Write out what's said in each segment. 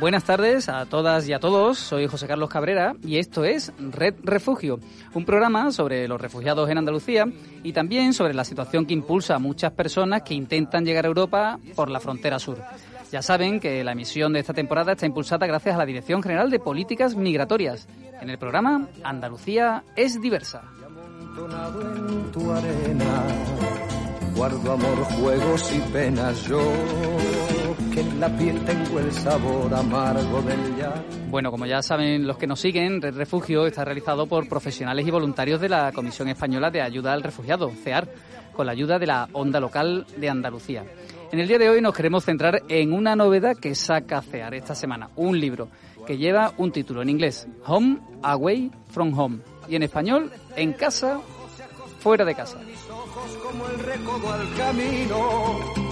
Buenas tardes a todas y a todos, soy José Carlos Cabrera y esto es Red Refugio, un programa sobre los refugiados en Andalucía y también sobre la situación que impulsa a muchas personas que intentan llegar a Europa por la frontera sur. Ya saben que la emisión de esta temporada está impulsada gracias a la Dirección General de Políticas Migratorias. En el programa Andalucía es diversa. Que en la piel tengo el sabor amargo del ya. Bueno, como ya saben los que nos siguen, Red Refugio está realizado por profesionales y voluntarios de la Comisión Española de Ayuda al Refugiado, CEAR, con la ayuda de la Onda Local de Andalucía. En el día de hoy nos queremos centrar en una novedad que saca CEAR esta semana, un libro que lleva un título en inglés, Home Away from Home, y en español, En casa, fuera de casa. como el recodo al camino.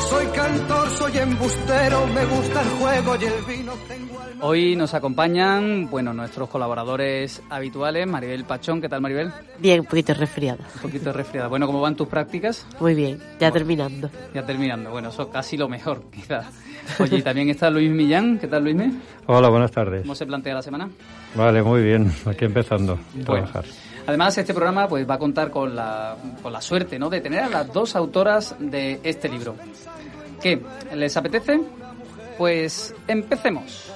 Soy cantor, soy embustero, me gusta el juego y el vino. Tengo alma Hoy nos acompañan, bueno, nuestros colaboradores habituales, Maribel Pachón, ¿qué tal Maribel? Bien, un poquito resfriado. Un poquito resfriada. Bueno, ¿cómo van tus prácticas? Muy bien, ya terminando. Ya terminando. Bueno, eso casi lo mejor, quizás. Oye, y también está Luis Millán. ¿Qué tal, Luisme? Hola, buenas tardes. ¿Cómo se plantea la semana? Vale, muy bien. Aquí empezando a Bueno. trabajar. Además, este programa pues va a contar con la, con la suerte ¿no? de tener a las dos autoras de este libro. ¿Qué? ¿Les apetece? Pues empecemos.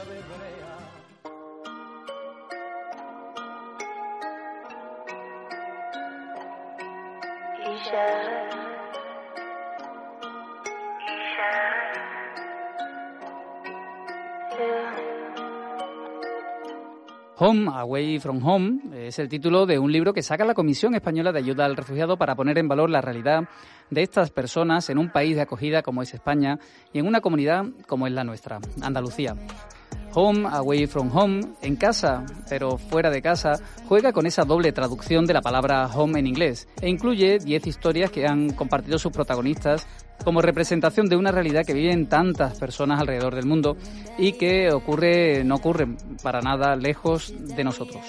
Home, Away from Home, es el título de un libro que saca la Comisión Española de Ayuda al Refugiado para poner en valor la realidad de estas personas en un país de acogida como es España y en una comunidad como es la nuestra, Andalucía. Home, Away from Home, en casa, pero fuera de casa, juega con esa doble traducción de la palabra home en inglés e incluye 10 historias que han compartido sus protagonistas como representación de una realidad que viven tantas personas alrededor del mundo y que ocurre, no ocurre para nada lejos de nosotros.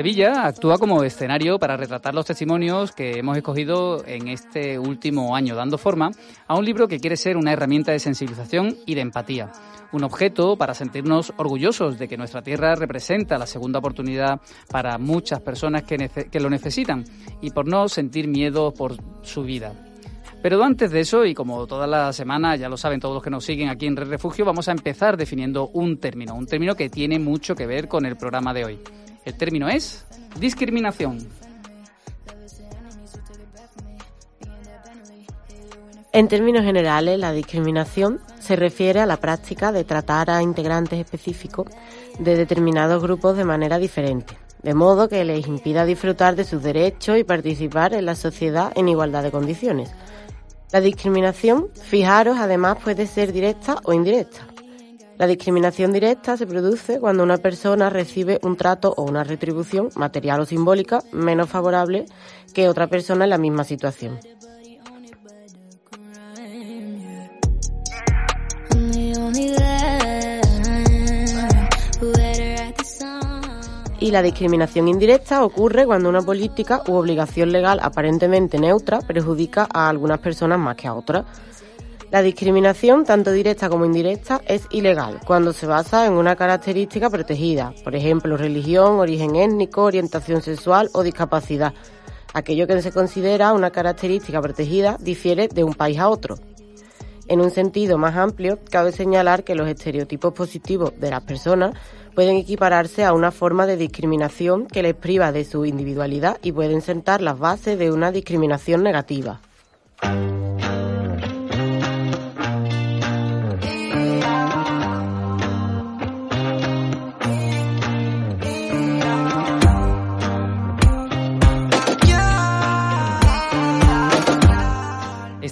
Sevilla actúa como escenario para retratar los testimonios que hemos escogido en este último año, dando forma a un libro que quiere ser una herramienta de sensibilización y de empatía. Un objeto para sentirnos orgullosos de que nuestra tierra representa la segunda oportunidad para muchas personas que, nece- que lo necesitan y por no sentir miedo por su vida. Pero antes de eso, y como toda la semana, ya lo saben todos los que nos siguen aquí en Red Refugio, vamos a empezar definiendo un término, un término que tiene mucho que ver con el programa de hoy. El término es discriminación. En términos generales, la discriminación se refiere a la práctica de tratar a integrantes específicos de determinados grupos de manera diferente, de modo que les impida disfrutar de sus derechos y participar en la sociedad en igualdad de condiciones. La discriminación, fijaros, además puede ser directa o indirecta. La discriminación directa se produce cuando una persona recibe un trato o una retribución, material o simbólica, menos favorable que otra persona en la misma situación. Y la discriminación indirecta ocurre cuando una política u obligación legal aparentemente neutra perjudica a algunas personas más que a otras. La discriminación, tanto directa como indirecta, es ilegal cuando se basa en una característica protegida, por ejemplo, religión, origen étnico, orientación sexual o discapacidad. Aquello que se considera una característica protegida difiere de un país a otro. En un sentido más amplio, cabe señalar que los estereotipos positivos de las personas pueden equipararse a una forma de discriminación que les priva de su individualidad y pueden sentar las bases de una discriminación negativa.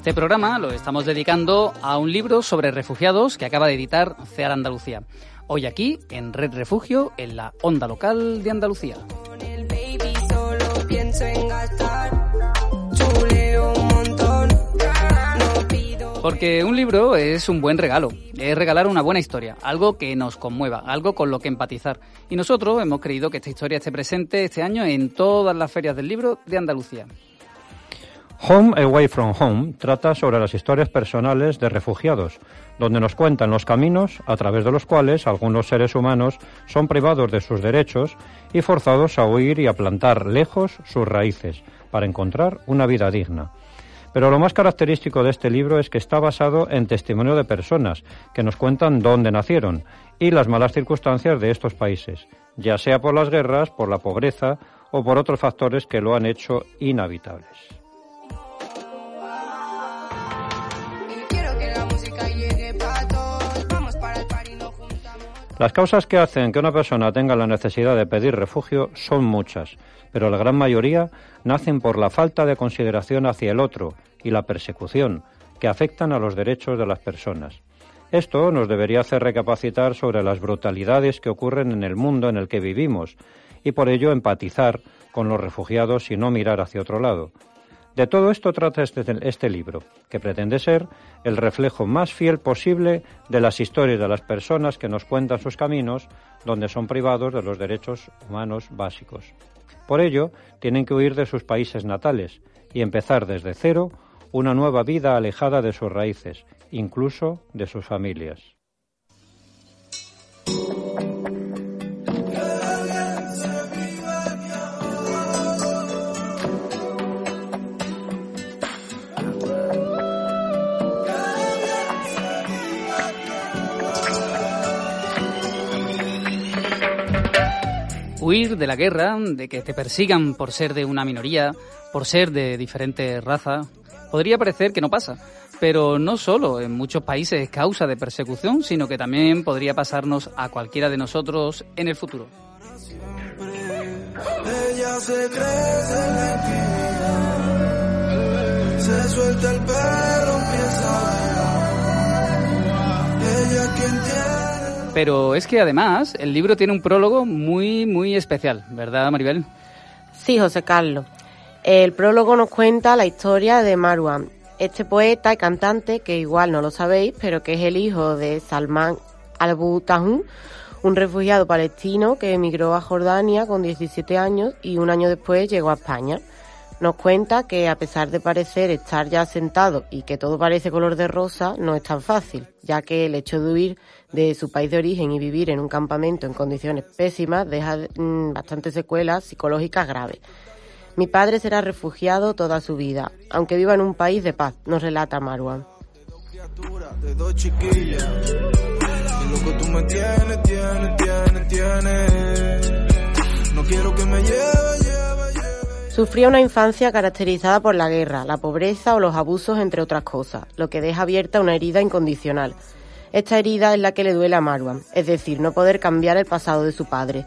Este programa lo estamos dedicando a un libro sobre refugiados que acaba de editar CEAR Andalucía. Hoy aquí, en Red Refugio, en la onda local de Andalucía. Porque un libro es un buen regalo, es regalar una buena historia, algo que nos conmueva, algo con lo que empatizar. Y nosotros hemos creído que esta historia esté presente este año en todas las ferias del libro de Andalucía. Home Away from Home trata sobre las historias personales de refugiados, donde nos cuentan los caminos a través de los cuales algunos seres humanos son privados de sus derechos y forzados a huir y a plantar lejos sus raíces para encontrar una vida digna. Pero lo más característico de este libro es que está basado en testimonio de personas que nos cuentan dónde nacieron y las malas circunstancias de estos países, ya sea por las guerras, por la pobreza o por otros factores que lo han hecho inhabitables. Las causas que hacen que una persona tenga la necesidad de pedir refugio son muchas, pero la gran mayoría nacen por la falta de consideración hacia el otro y la persecución que afectan a los derechos de las personas. Esto nos debería hacer recapacitar sobre las brutalidades que ocurren en el mundo en el que vivimos y por ello empatizar con los refugiados y no mirar hacia otro lado, de todo esto trata este, este, libro, que pretende ser el reflejo más fiel posible de las historias de las personas que nos cuentan sus caminos donde son privados de los derechos humanos básicos. Por ello, tienen que huir de sus países natales y empezar desde cero una nueva vida alejada de sus raíces, incluso de sus familias. Huir de la guerra, de que te persigan por ser de una minoría, por ser de diferente raza, podría parecer que no pasa. Pero no solo en muchos países es causa de persecución, sino que también podría pasarnos a cualquiera de nosotros en el futuro. se suelta el perro, Ella quien pero es que además el libro tiene un prólogo muy, muy especial, ¿verdad, Maribel? Sí, José Carlos. El prólogo nos cuenta la historia de Marwan, este poeta y cantante que igual no lo sabéis, pero que es el hijo de Salman al-Butahun, un refugiado palestino que emigró a Jordania con 17 años y un año después llegó a España. Nos cuenta que a pesar de parecer estar ya sentado y que todo parece color de rosa, no es tan fácil, ya que el hecho de huir de su país de origen y vivir en un campamento en condiciones pésimas deja mm, bastantes secuelas psicológicas graves. Mi padre será refugiado toda su vida, aunque viva en un país de paz, nos relata Marwan. Sufría una infancia caracterizada por la guerra, la pobreza o los abusos, entre otras cosas, lo que deja abierta una herida incondicional. Esta herida es la que le duele a Marwan, es decir, no poder cambiar el pasado de su padre.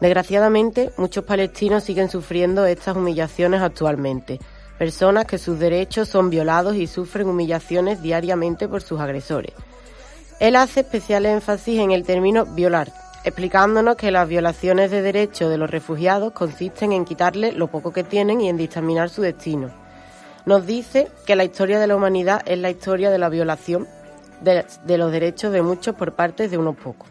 Desgraciadamente, muchos palestinos siguen sufriendo estas humillaciones actualmente, personas que sus derechos son violados y sufren humillaciones diariamente por sus agresores. Él hace especial énfasis en el término violar, explicándonos que las violaciones de derechos de los refugiados consisten en quitarles lo poco que tienen y en dictaminar su destino. Nos dice que la historia de la humanidad es la historia de la violación de, los derechos de muchos por parte de unos pocos.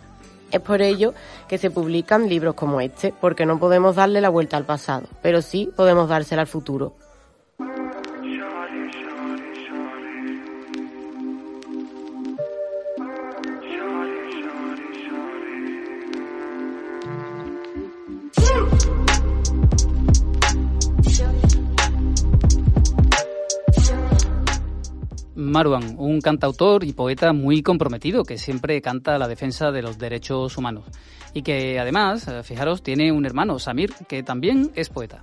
Es por ello que se publican libros como este, porque no podemos darle la vuelta al pasado, pero sí podemos dársela al futuro. Marwan, un cantautor y poeta muy comprometido que siempre canta la defensa de los derechos humanos y que además, eh, fijaros, tiene un hermano, Samir, que también es poeta.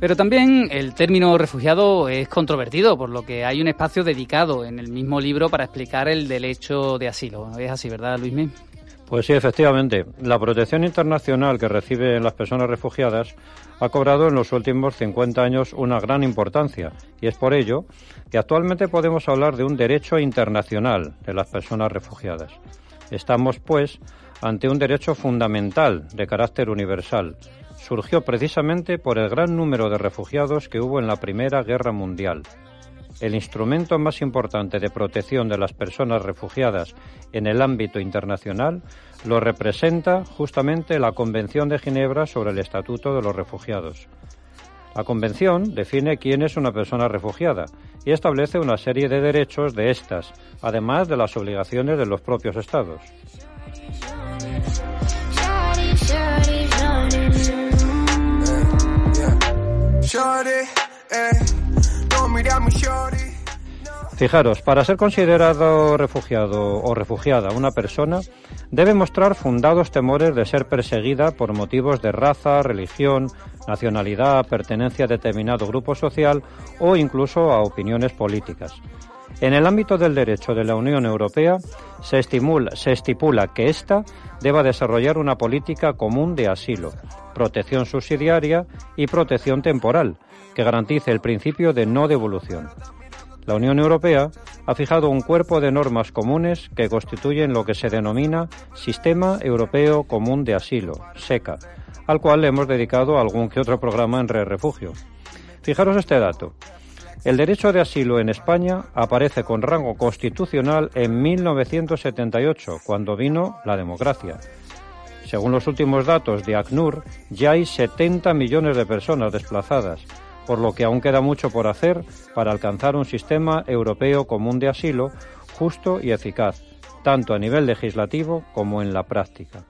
Pero también el término refugiado es controvertido, por lo que hay un espacio dedicado en el mismo libro para explicar el derecho de asilo. Es así, ¿verdad, Luismi? Pues sí, efectivamente. La protección internacional que reciben las personas refugiadas ha cobrado en los últimos 50 años una gran importancia y es por ello que actualmente podemos hablar de un derecho internacional de las personas refugiadas. Estamos, pues, ante un derecho fundamental de carácter universal. Surgió precisamente por el gran número de refugiados que hubo en la Primera Guerra Mundial el instrumento más importante de protección de las personas refugiadas en el ámbito internacional lo representa justamente la Convención de Ginebra sobre el Estatuto de los Refugiados. La Convención define quién es una persona refugiada y establece una serie de derechos de estas, además de las obligaciones de los propios Estados. Fijaros, para ser considerado refugiado o refugiada una persona, debe mostrar fundados temores de ser perseguida por motivos de raza, religión, nacionalidad, pertenencia a determinado grupo social o incluso a opiniones políticas. En el ámbito del derecho de la Unión Europea se, estimula, se estipula que ésta deba desarrollar una política común de asilo, protección subsidiaria y protección temporal, que garantice el principio de no devolución. La Unión Europea ha fijado un cuerpo de normas comunes que constituyen lo que se denomina Sistema Europeo Común de Asilo, SECA, al cual le hemos dedicado algún que otro programa en Re Refugio. Fijaros este dato. El derecho de asilo en España aparece con rango constitucional en 1978, cuando vino la democracia. Según los últimos datos de ACNUR, ya hay 70 millones de personas desplazadas, por lo que aún queda mucho por hacer para alcanzar un sistema europeo común de asilo justo y eficaz, tanto a nivel legislativo como en la práctica.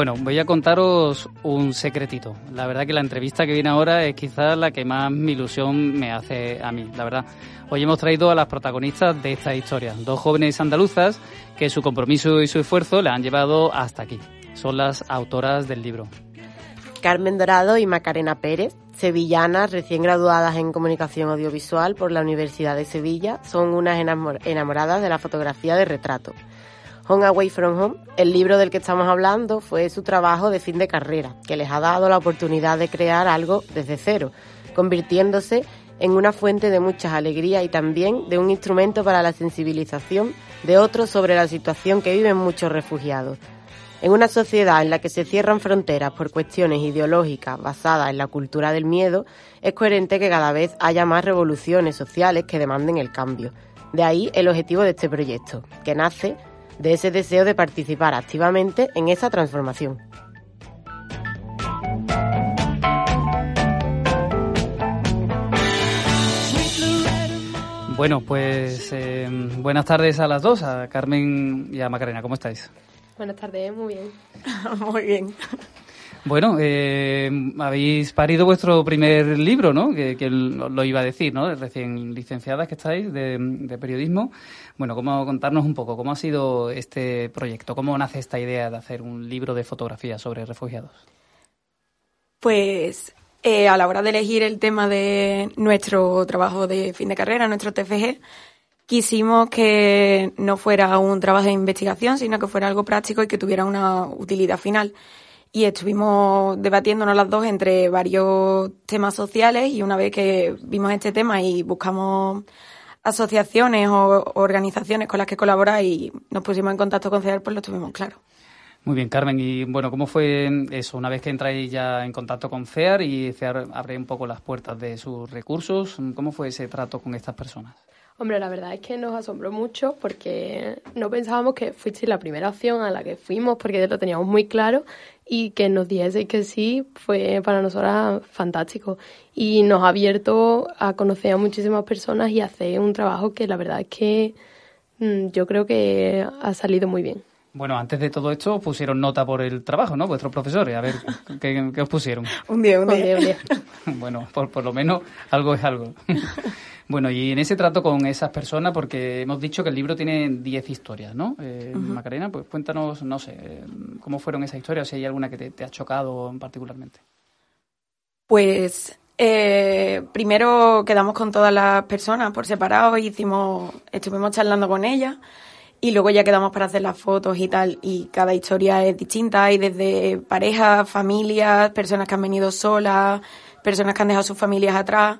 Bueno, voy a contaros un secretito. La verdad que la entrevista que viene ahora es quizás la que más mi ilusión me hace a mí, la verdad. Hoy hemos traído a las protagonistas de esta historia, dos jóvenes andaluzas que su compromiso y su esfuerzo le han llevado hasta aquí. Son las autoras del libro. Carmen Dorado y Macarena Pérez, sevillanas recién graduadas en comunicación audiovisual por la Universidad de Sevilla, son unas enamoradas de la fotografía de retrato. Home Away from Home, el libro del que estamos hablando, fue su trabajo de fin de carrera, que les ha dado la oportunidad de crear algo desde cero, convirtiéndose en una fuente de muchas alegrías y también de un instrumento para la sensibilización de otros sobre la situación que viven muchos refugiados. En una sociedad en la que se cierran fronteras por cuestiones ideológicas basadas en la cultura del miedo, es coherente que cada vez haya más revoluciones sociales que demanden el cambio. De ahí el objetivo de este proyecto, que nace de ese deseo de participar activamente en esa transformación. Bueno, pues eh, buenas tardes a las dos, a Carmen y a Macarena, ¿cómo estáis? Buenas tardes, muy bien. muy bien. Bueno, eh, habéis parido vuestro primer libro, ¿no? Que, lo, iba a decir, ¿no? Recién licenciadas que estáis de, periodismo. Bueno, ¿cómo contarnos un poco cómo ha sido este proyecto? ¿Cómo nace esta idea de hacer un libro de fotografía sobre refugiados? Pues eh, a la hora de elegir el tema de nuestro trabajo de fin de carrera, nuestro TFG, quisimos que no fuera un trabajo de investigación, sino que fuera algo práctico y que tuviera una utilidad final y estuvimos debatiéndonos las dos entre varios temas sociales y una vez que vimos este tema y buscamos asociaciones o organizaciones con las que colaborar y nos pusimos en contacto con CEAR, pues lo tuvimos claro. Muy bien, Carmen. Y bueno, ¿cómo fue eso? Una vez que entráis ya en contacto con CEAR y CEAR abre un poco las puertas de sus recursos, ¿cómo fue ese trato con estas personas? Hombre, la verdad es que nos asombró mucho porque no pensábamos que fuiste la primera opción a la que fuimos porque lo teníamos muy claro y que nos dijese que sí fue para nosotras fantástico y nos ha abierto a conocer a muchísimas personas y hacer un trabajo que la verdad es que mm, yo creo que ha salido muy bien. Bueno, antes de todo esto pusieron nota por el trabajo, ¿no? Vuestros profesores. A ver, ¿qué, os pusieron? un día, un día. Un día. bueno, por, por lo menos algo es algo. Bueno, y en ese trato con esas personas, porque hemos dicho que el libro tiene 10 historias, ¿no? Eh, Macarena, pues cuéntanos, no sé, cómo fueron esas historias, si hay alguna que te, ha chocado particularmente. Pues eh, primero quedamos con todas las personas por separado y hicimos, estuvimos charlando con ellas y luego ya quedamos para hacer las fotos y tal y cada historia es distinta, hay desde parejas, familias, personas que han venido solas, personas que han dejado sus familias atrás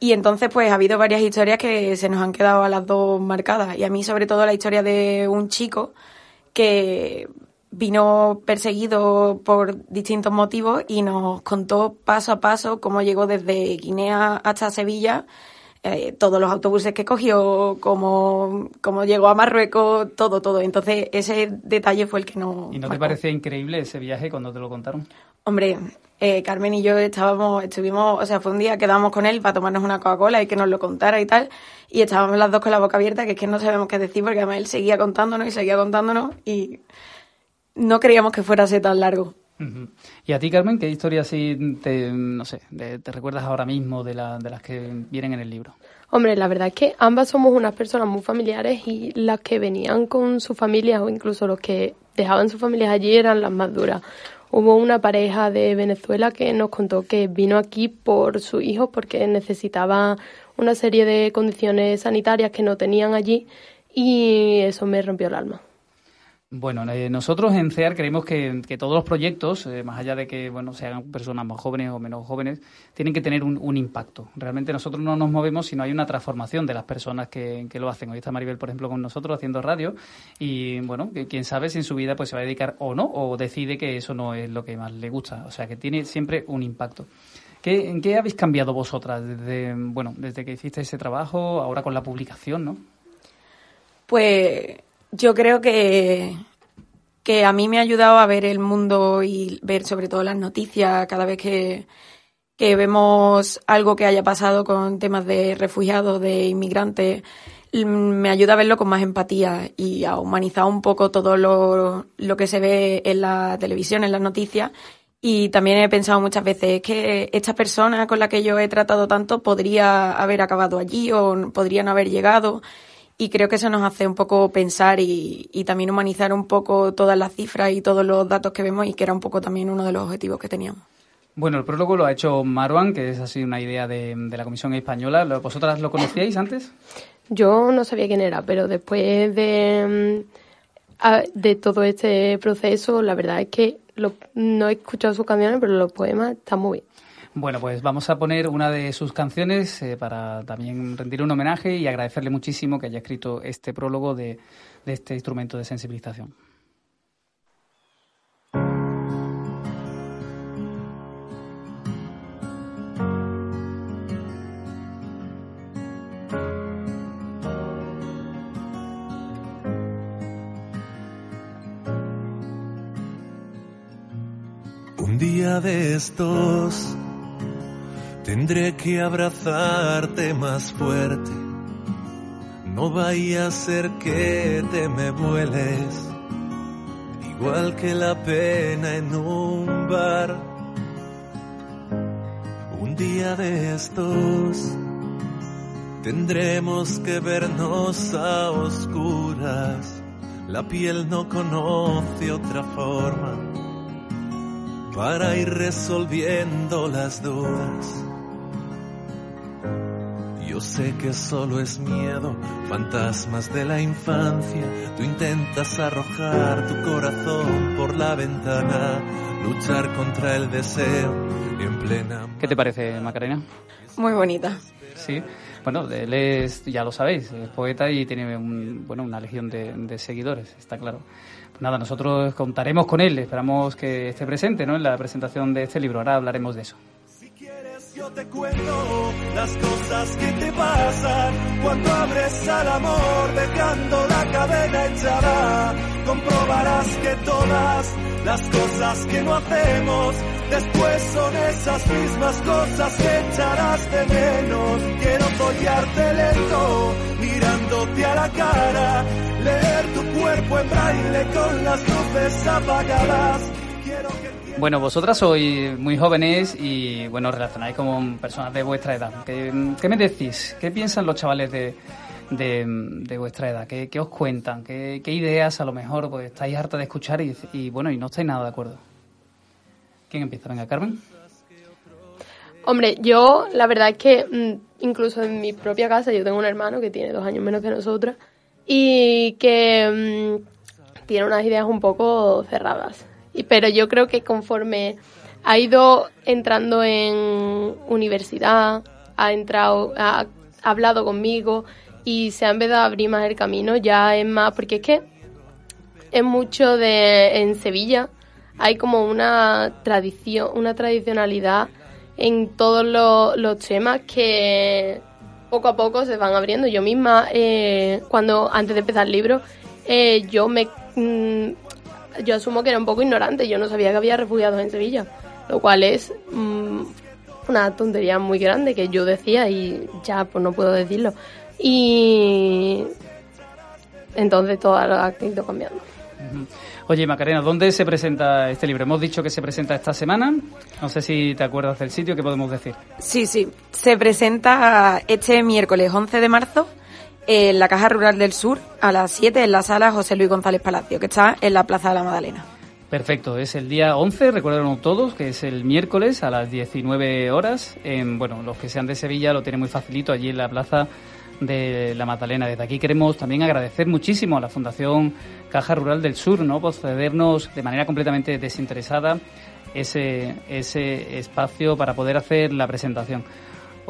y entonces, pues ha habido varias historias que se nos han quedado a las dos marcadas. Y a mí, sobre todo, la historia de un chico que vino perseguido por distintos motivos y nos contó paso a paso cómo llegó desde Guinea hasta Sevilla, eh, todos los autobuses que cogió, cómo, cómo, llegó a Marruecos, todo, todo. Entonces, ese detalle fue el que nos. ¿Y no te parecía increíble ese viaje cuando te lo contaron? Hombre, eh, Carmen y yo estábamos, estuvimos, o sea, fue un día que quedamos con él para tomarnos una Coca-Cola y que nos lo contara y tal, y estábamos las dos con la boca abierta, que es que no sabemos qué decir, porque además él seguía contándonos y seguía contándonos y no creíamos que fuera así tan largo. ¿Y a ti, Carmen, qué historia así te, no sé, recuerdas ahora mismo de, la, de las que vienen en el libro? Hombre, la verdad es que ambas somos unas personas muy familiares y las que venían con su familia o incluso los que dejaban sus familias allí eran las más duras. Hubo una pareja de Venezuela que nos contó que vino aquí por su hijo porque necesitaba una serie de condiciones sanitarias que no tenían allí y eso me rompió el alma. Bueno, eh, nosotros en CEAR creemos que, todos los proyectos, eh, más allá de que bueno sean personas más jóvenes o menos jóvenes, tienen que tener un, impacto. Realmente nosotros no nos movemos si no hay una transformación de las personas que, lo hacen. Hoy está Maribel, por ejemplo, con nosotros haciendo radio y bueno, quién sabe si en su vida pues se va a dedicar o no, o decide que eso no es lo que más le gusta. O sea, que tiene siempre un impacto. ¿Qué, ¿En qué habéis cambiado vosotras desde, bueno, desde que hiciste ese trabajo, ahora con la publicación, no? Pues yo creo que, que a mí me ha ayudado a ver el mundo y ver sobre todo las noticias cada vez que, que vemos algo que haya pasado con temas de refugiados, de inmigrantes, me ayuda a verlo con más empatía y a humanizar un poco todo lo, lo que se ve en la televisión, en las noticias. Y también he pensado muchas veces que esta persona con la que yo he tratado tanto podría haber acabado allí o podría no haber llegado y creo que eso nos hace un poco pensar y, también humanizar un poco todas las cifras y todos los datos que vemos y que era un poco también uno de los objetivos que teníamos. Bueno, el prólogo lo ha hecho Marwan, que es así una idea de, la Comisión Española. ¿Vosotras lo conocíais antes? Yo no sabía quién era, pero después de, mm, de todo este proceso, la verdad es que no he escuchado sus canciones, pero los poemas están muy bien. Bueno, pues vamos a poner una de sus canciones eh, para también rendir un homenaje y agradecerle muchísimo que haya escrito este prólogo de, de este instrumento de sensibilización. Un día de estos Tendré que abrazarte más fuerte. No vaya a ser que te me vueles, igual que la pena en un bar. Un día de estos tendremos que vernos a oscuras. La piel no conoce otra forma para ir resolviendo las dudas. Yo sé que solo es miedo, fantasmas de la infancia. Tú intentas arrojar tu corazón por la ventana, luchar contra el deseo en plena. ¿Qué te parece, Macarena? Muy bonita. Sí. Bueno, él es, ya lo sabéis, es poeta y tiene bueno, una legión de, de seguidores, está claro. Pues nada, nosotros contaremos con él, esperamos que esté presente ¿no? en la presentación de este libro. Ahora hablaremos de eso. Yo te cuento las cosas que te pasan cuando abres al amor dejando la cadena echada. Comprobarás que todas las cosas que no hacemos después son esas mismas cosas que echarás de menos. Quiero follarte lento, mirándote a la cara, leer tu cuerpo en braille con las luces apagadas. Bueno, vosotras sois muy jóvenes y bueno, relacionáis con personas de vuestra edad. ¿Qué, me decís? ¿Qué piensan los chavales de, de, vuestra edad? ¿Qué, os cuentan? ¿Qué, ideas a lo mejor pues, estáis harta de escuchar y, bueno, y no estáis nada de acuerdo? ¿Quién empieza? Venga, Carmen. Hombre, yo la verdad es que mm, incluso en mi propia casa yo tengo un hermano que tiene dos años menos que nosotras y que mm, tiene unas ideas un poco cerradas pero yo creo que conforme ha ido entrando en universidad, ha entrado, ha, hablado conmigo y se ha empezado a abrir más el camino, ya es más, porque es que es mucho de, en Sevilla hay como una tradición, una tradicionalidad en todos los, temas que poco a poco se van abriendo. Yo misma, eh, cuando antes de empezar el libro, eh, yo me mm, yo asumo que era un poco ignorante, yo no sabía que había refugiados en Sevilla, lo cual es mm, una tontería muy grande que yo decía y ya pues no puedo decirlo. Y entonces todo ha ido cambiando. Oye, Macarena, ¿dónde se presenta este libro? Hemos dicho que se presenta esta semana. No sé si te acuerdas del sitio, ¿qué podemos decir? Sí, sí. Se presenta este miércoles 11 de marzo en la Caja Rural del Sur a las 7 en la sala José Luis González Palacio, que está en la Plaza de la Magdalena. Perfecto, es el día 11, recuerden todos, que es el miércoles a las 19 horas. bueno, los que sean de Sevilla lo tienen muy facilito allí en la Plaza de la Magdalena. Desde aquí queremos también agradecer muchísimo a la Fundación Caja Rural del Sur, ¿no? Por cedernos de manera completamente desinteresada ese, ese espacio para poder hacer la presentación.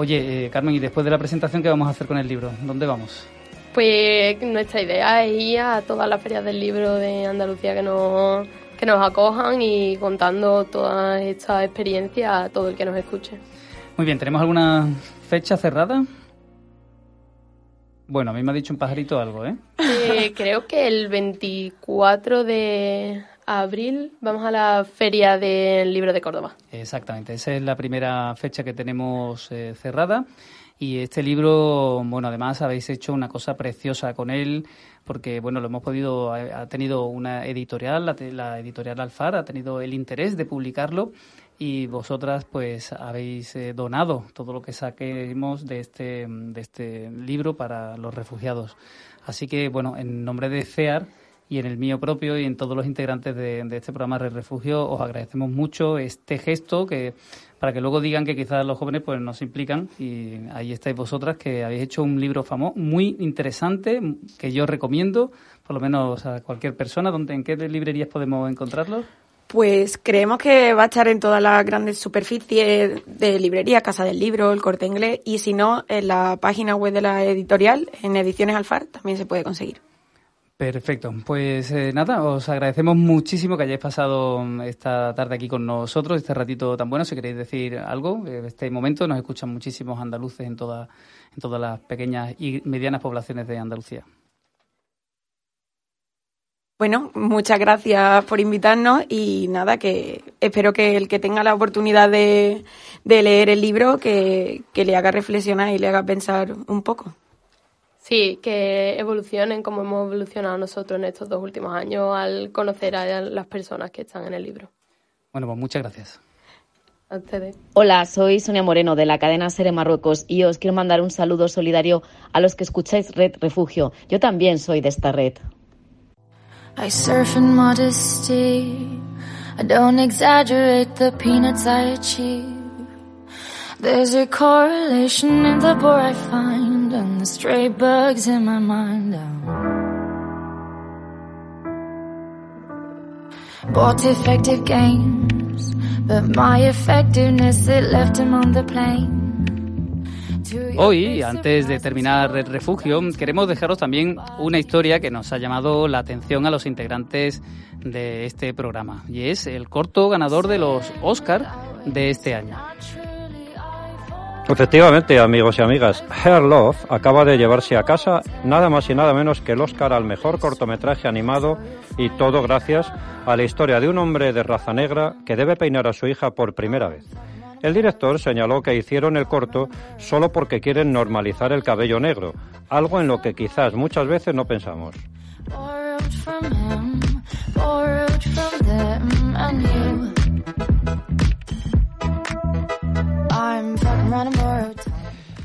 Oye, eh, Carmen, ¿y después de la presentación qué vamos a hacer con el libro? ¿Dónde vamos? Pues nuestra idea es ir a todas las ferias del libro de Andalucía que nos, que nos acojan y contando toda esta experiencia a todo el que nos escuche. Muy bien, ¿tenemos alguna fecha cerrada? Bueno, a mí me ha dicho un pajarito algo, ¿eh? eh creo que el 24 de abril vamos a la Feria del Libro de Córdoba. Exactamente, esa es la primera fecha que tenemos eh, cerrada. Y este libro, bueno, además habéis hecho una cosa preciosa con él, porque, bueno, lo hemos podido, ha tenido una editorial, la, editorial Alfar, ha tenido el interés de publicarlo y vosotras, pues, habéis eh, donado todo lo que saquemos de este, de este libro para los refugiados. Así que, bueno, en nombre de CEAR, y en el mío propio y en todos los integrantes de, este programa Red Refugio os agradecemos mucho este gesto que para que luego digan que quizás los jóvenes pues nos implican y ahí estáis vosotras que habéis hecho un libro famoso muy interesante que yo recomiendo por lo menos a cualquier persona donde en qué librerías podemos encontrarlo pues creemos que va a estar en todas las grandes superficies de librería, Casa del Libro, el Corte Inglés, y si no, en la página web de la editorial, en Ediciones Alfar, también se puede conseguir. Perfecto. Pues eh, nada, os agradecemos muchísimo que hayáis pasado esta tarde aquí con nosotros, este ratito tan bueno. Si queréis decir algo, en este momento nos escuchan muchísimos andaluces en, toda, en todas las pequeñas y medianas poblaciones de Andalucía. Bueno, muchas gracias por invitarnos y nada, que espero que el que tenga la oportunidad de, leer el libro, que le haga reflexionar y le haga pensar un poco. Sí, que evolucionen como hemos evolucionado nosotros en estos dos últimos años al conocer a las personas que están en el libro. Bueno, pues muchas gracias. A ustedes. Hola, soy Sonia Moreno de la cadena Sere Marruecos y os quiero mandar un saludo solidario a los que escucháis Red Refugio. Yo también soy de esta red. I surf in modesty. I don't exaggerate the peanuts I achieve. There's a correlation in the bore I find and the stray bugs in my mind. Bought effective games, but my effectiveness it left him on the plane. Hoy, antes de terminar el refugio, queremos dejaros también una historia que nos ha llamado la atención a los integrantes de este programa y es el corto ganador de los Oscar de este año. Efectivamente, amigos y amigas, Hair Love acaba de llevarse a casa nada más y nada menos que el Oscar al mejor cortometraje animado y todo gracias a la historia de un hombre de raza negra que debe peinar a su hija por primera vez. El director señaló que hicieron el corto solo porque quieren normalizar el cabello negro, algo en lo que quizás muchas veces no pensamos.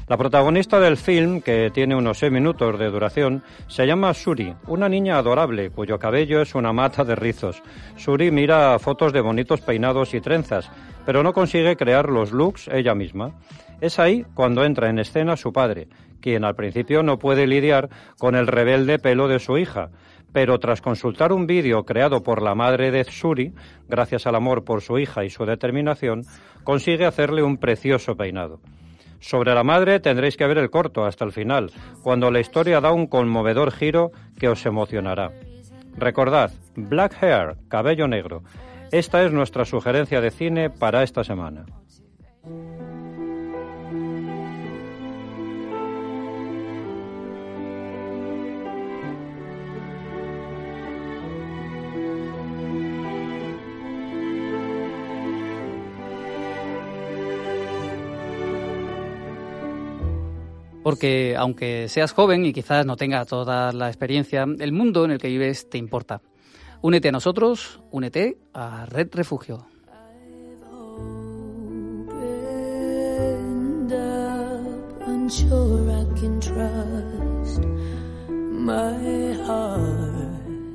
La protagonista del film, que tiene unos seis minutos de duración, se llama Suri, una niña adorable cuyo cabello es una mata de rizos. Suri mira fotos de bonitos peinados y trenzas, pero no consigue crear los looks ella misma. Es ahí cuando entra en escena su padre, quien al principio no puede lidiar con el rebelde pelo de su hija, pero tras consultar un vídeo creado por la madre de Suri, gracias al amor por su hija y su determinación, consigue hacerle un precioso peinado. Sobre la madre tendréis que ver el corto hasta el final, cuando la historia da un conmovedor giro que os emocionará. Recordad, Black Hair, cabello negro. Esta es nuestra sugerencia de cine para esta semana. Porque aunque seas joven y quizás no tengas toda la experiencia, el mundo en el que vives te importa. Únete a nosotros, únete a Red Refugio.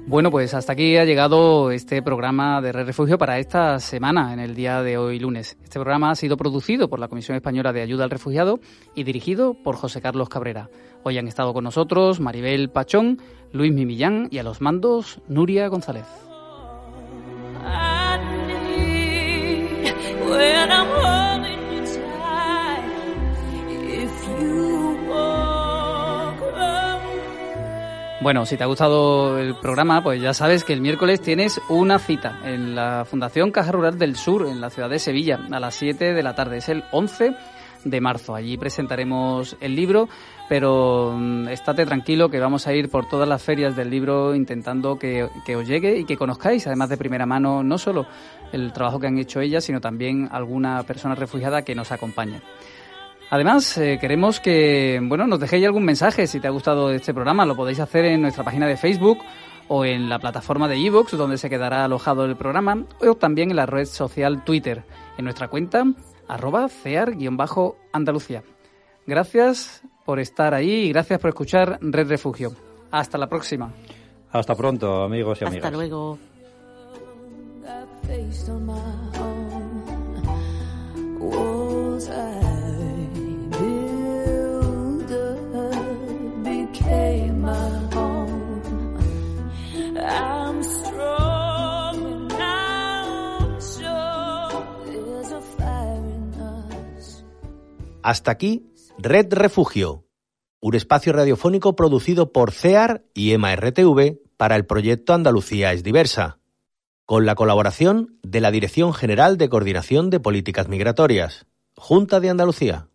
Bueno, pues hasta aquí ha llegado este programa de Red Refugio para esta semana, en el día de hoy lunes. Este programa ha sido producido por la Comisión Española de Ayuda al Refugiado y dirigido por José Carlos Cabrera. Hoy han estado con nosotros Maribel Pachón, Luis Mimillán y a los mandos Nuria González. Bueno, si te ha gustado el programa, pues ya sabes que el miércoles tienes una cita en la Fundación Caja Rural del Sur, en la ciudad de Sevilla, a las 7 de la tarde. Es el 11 de marzo. Allí presentaremos el libro, pero mm, estate tranquilo que vamos a ir por todas las ferias del libro intentando que, que, os llegue y que conozcáis, además de primera mano, no solo el trabajo que han hecho ellas, sino también alguna persona refugiada que nos acompaña. Además, eh, queremos que bueno, nos dejéis algún mensaje si te ha gustado este programa. Lo podéis hacer en nuestra página de Facebook o en la plataforma de iVoox, donde se quedará alojado el programa, o también en la red social Twitter, en nuestra cuenta arroba cear-andalucía. Gracias por estar ahí y gracias por escuchar Red Refugio. Hasta la próxima. Hasta pronto, amigos y amigas. Hasta luego. Hasta aquí, Red Refugio, un espacio radiofónico producido por CEAR y EMA-RTV para el proyecto Andalucía es diversa, con la colaboración de la Dirección General de Coordinación de Políticas Migratorias, Junta de Andalucía.